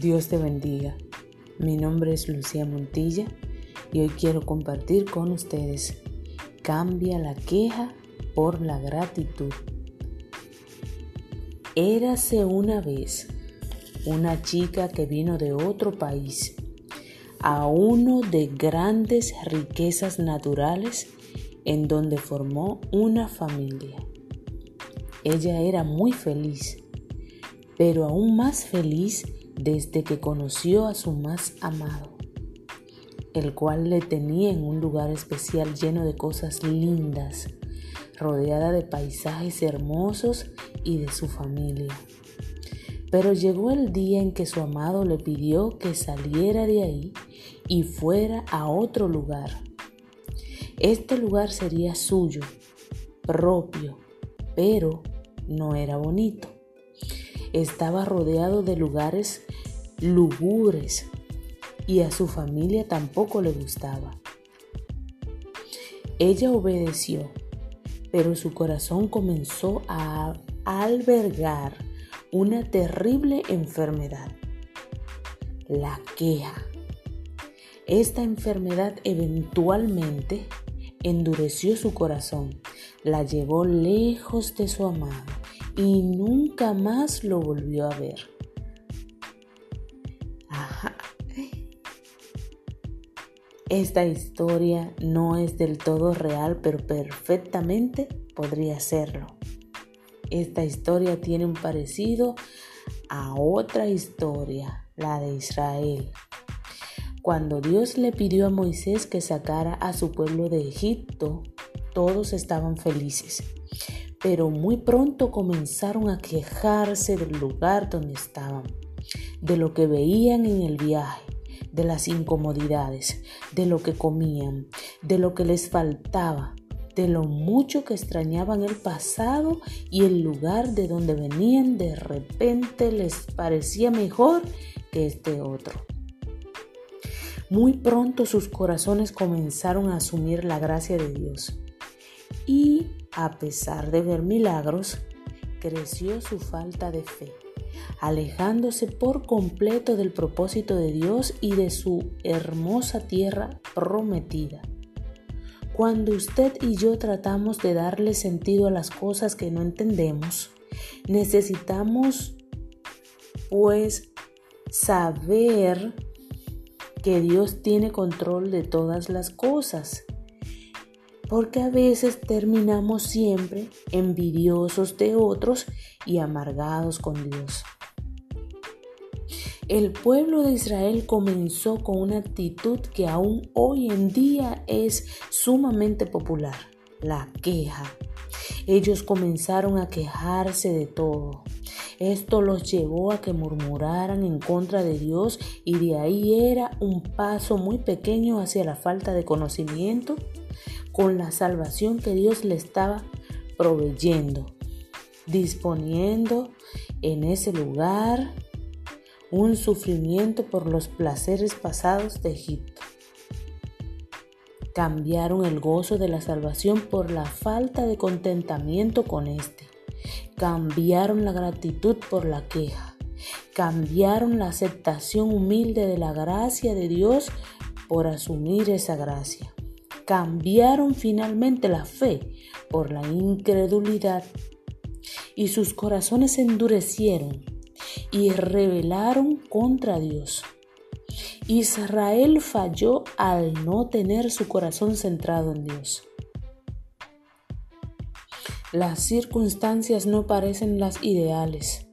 Dios te bendiga. Mi nombre es Lucía Montilla y hoy quiero compartir con ustedes Cambia la queja por la gratitud. Érase una vez una chica que vino de otro país a uno de grandes riquezas naturales en donde formó una familia. Ella era muy feliz, pero aún más feliz desde que conoció a su más amado, el cual le tenía en un lugar especial lleno de cosas lindas, rodeada de paisajes hermosos y de su familia. Pero llegó el día en que su amado le pidió que saliera de ahí y fuera a otro lugar. Este lugar sería suyo, propio, pero no era bonito estaba rodeado de lugares lugubres y a su familia tampoco le gustaba. Ella obedeció, pero su corazón comenzó a albergar una terrible enfermedad, la queja. Esta enfermedad eventualmente endureció su corazón, la llevó lejos de su amado y nunca más lo volvió a ver. Esta historia no es del todo real, pero perfectamente podría serlo. Esta historia tiene un parecido a otra historia, la de Israel. Cuando Dios le pidió a Moisés que sacara a su pueblo de Egipto, todos estaban felices pero muy pronto comenzaron a quejarse del lugar donde estaban, de lo que veían en el viaje, de las incomodidades, de lo que comían, de lo que les faltaba, de lo mucho que extrañaban el pasado y el lugar de donde venían de repente les parecía mejor que este otro. Muy pronto sus corazones comenzaron a asumir la gracia de Dios y a pesar de ver milagros, creció su falta de fe, alejándose por completo del propósito de Dios y de su hermosa tierra prometida. Cuando usted y yo tratamos de darle sentido a las cosas que no entendemos, necesitamos pues saber que Dios tiene control de todas las cosas porque a veces terminamos siempre envidiosos de otros y amargados con Dios. El pueblo de Israel comenzó con una actitud que aún hoy en día es sumamente popular, la queja. Ellos comenzaron a quejarse de todo. Esto los llevó a que murmuraran en contra de Dios y de ahí era un paso muy pequeño hacia la falta de conocimiento con la salvación que Dios le estaba proveyendo, disponiendo en ese lugar un sufrimiento por los placeres pasados de Egipto. Cambiaron el gozo de la salvación por la falta de contentamiento con éste. Cambiaron la gratitud por la queja. Cambiaron la aceptación humilde de la gracia de Dios por asumir esa gracia cambiaron finalmente la fe por la incredulidad y sus corazones se endurecieron y rebelaron contra Dios. Israel falló al no tener su corazón centrado en Dios. Las circunstancias no parecen las ideales.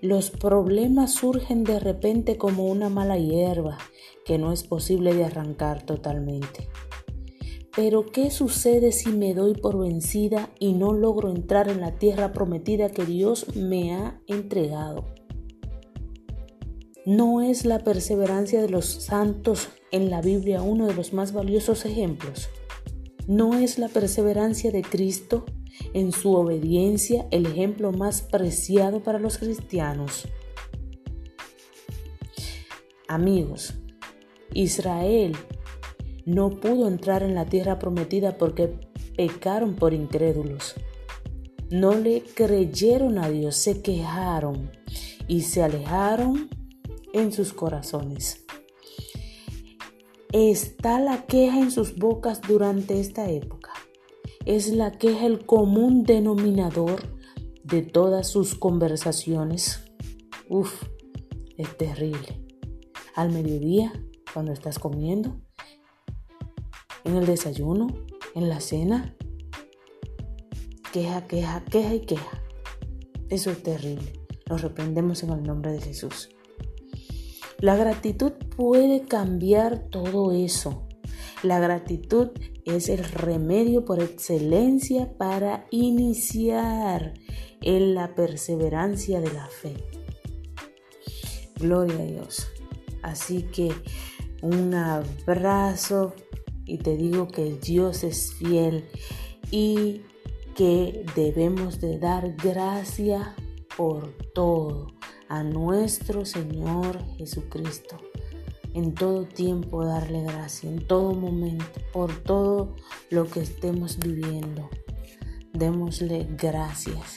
Los problemas surgen de repente como una mala hierba que no es posible de arrancar totalmente. Pero ¿qué sucede si me doy por vencida y no logro entrar en la tierra prometida que Dios me ha entregado? ¿No es la perseverancia de los santos en la Biblia uno de los más valiosos ejemplos? ¿No es la perseverancia de Cristo en su obediencia el ejemplo más preciado para los cristianos? Amigos, Israel no pudo entrar en la tierra prometida porque pecaron por incrédulos. No le creyeron a Dios, se quejaron y se alejaron en sus corazones. Está la queja en sus bocas durante esta época. Es la queja el común denominador de todas sus conversaciones. Uf, es terrible. Al mediodía, cuando estás comiendo, en el desayuno, en la cena, queja, queja, queja y queja. Eso es terrible. Lo reprendemos en el nombre de Jesús. La gratitud puede cambiar todo eso. La gratitud es el remedio por excelencia para iniciar en la perseverancia de la fe. Gloria a Dios. Así que un abrazo y te digo que Dios es fiel y que debemos de dar gracia por todo a nuestro Señor Jesucristo. En todo tiempo darle gracia, en todo momento, por todo lo que estemos viviendo. Démosle gracias.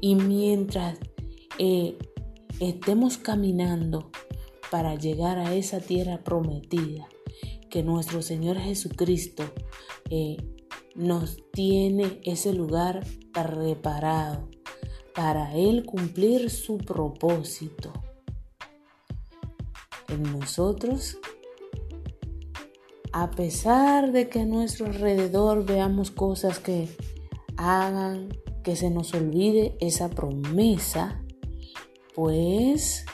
Y mientras eh, estemos caminando para llegar a esa tierra prometida, que nuestro Señor Jesucristo eh, nos tiene ese lugar preparado para Él cumplir su propósito en nosotros. A pesar de que a nuestro alrededor veamos cosas que hagan que se nos olvide esa promesa, pues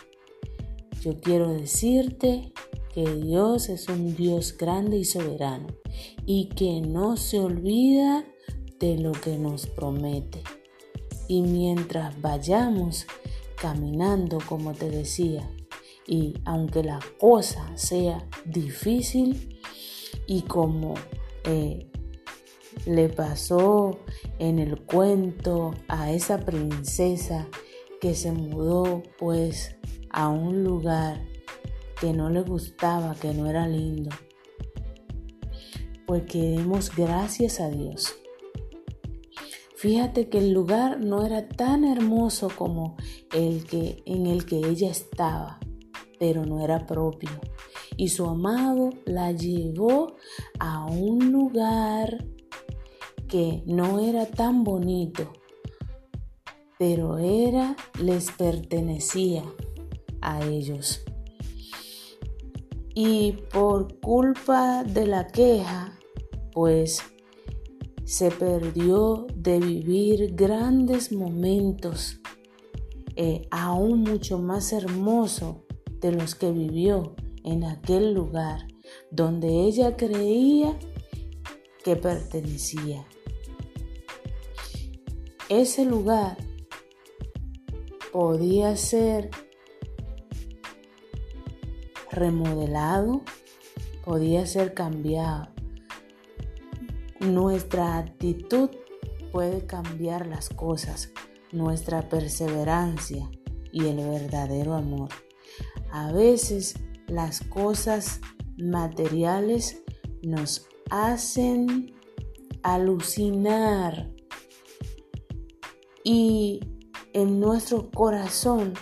yo quiero decirte que Dios es un Dios grande y soberano y que no se olvida de lo que nos promete. Y mientras vayamos caminando, como te decía, y aunque la cosa sea difícil y como eh, le pasó en el cuento a esa princesa que se mudó pues a un lugar que no le gustaba, que no era lindo, pues que demos gracias a Dios Fíjate que el lugar no era tan hermoso como el que en el que ella estaba, pero no era propio. Y su amado la llevó a un lugar que no era tan bonito, pero era les pertenecía a ellos. Y por culpa de la queja, pues se perdió de vivir grandes momentos, eh, aún mucho más hermoso de los que vivió en aquel lugar donde ella creía que pertenecía. Ese lugar podía ser remodelado, podía ser cambiado, nuestra actitud puede cambiar las cosas, nuestra perseverancia y el verdadero amor. A veces las cosas materiales nos hacen alucinar y en nuestro corazón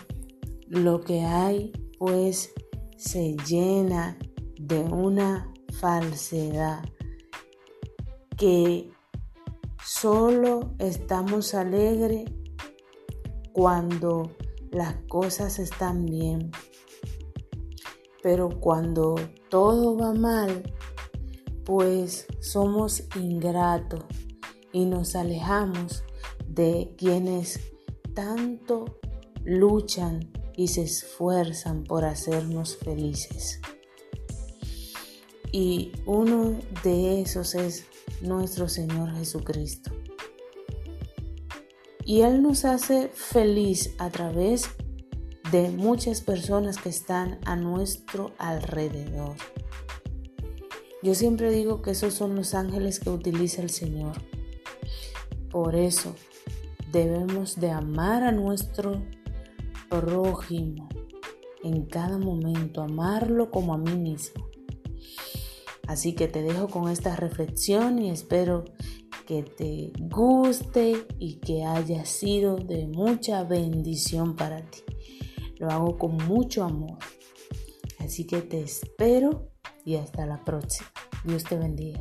lo que hay pues se llena de una falsedad que solo estamos alegres cuando las cosas están bien. Pero cuando todo va mal, pues somos ingratos y nos alejamos de quienes tanto luchan y se esfuerzan por hacernos felices. Y uno de esos es nuestro Señor Jesucristo. Y Él nos hace feliz a través de muchas personas que están a nuestro alrededor. Yo siempre digo que esos son los ángeles que utiliza el Señor. Por eso debemos de amar a nuestro prójimo en cada momento, amarlo como a mí mismo. Así que te dejo con esta reflexión y espero que te guste y que haya sido de mucha bendición para ti. lo hago con mucho amor. Así que te espero y hasta la próxima. Dios te bendiga.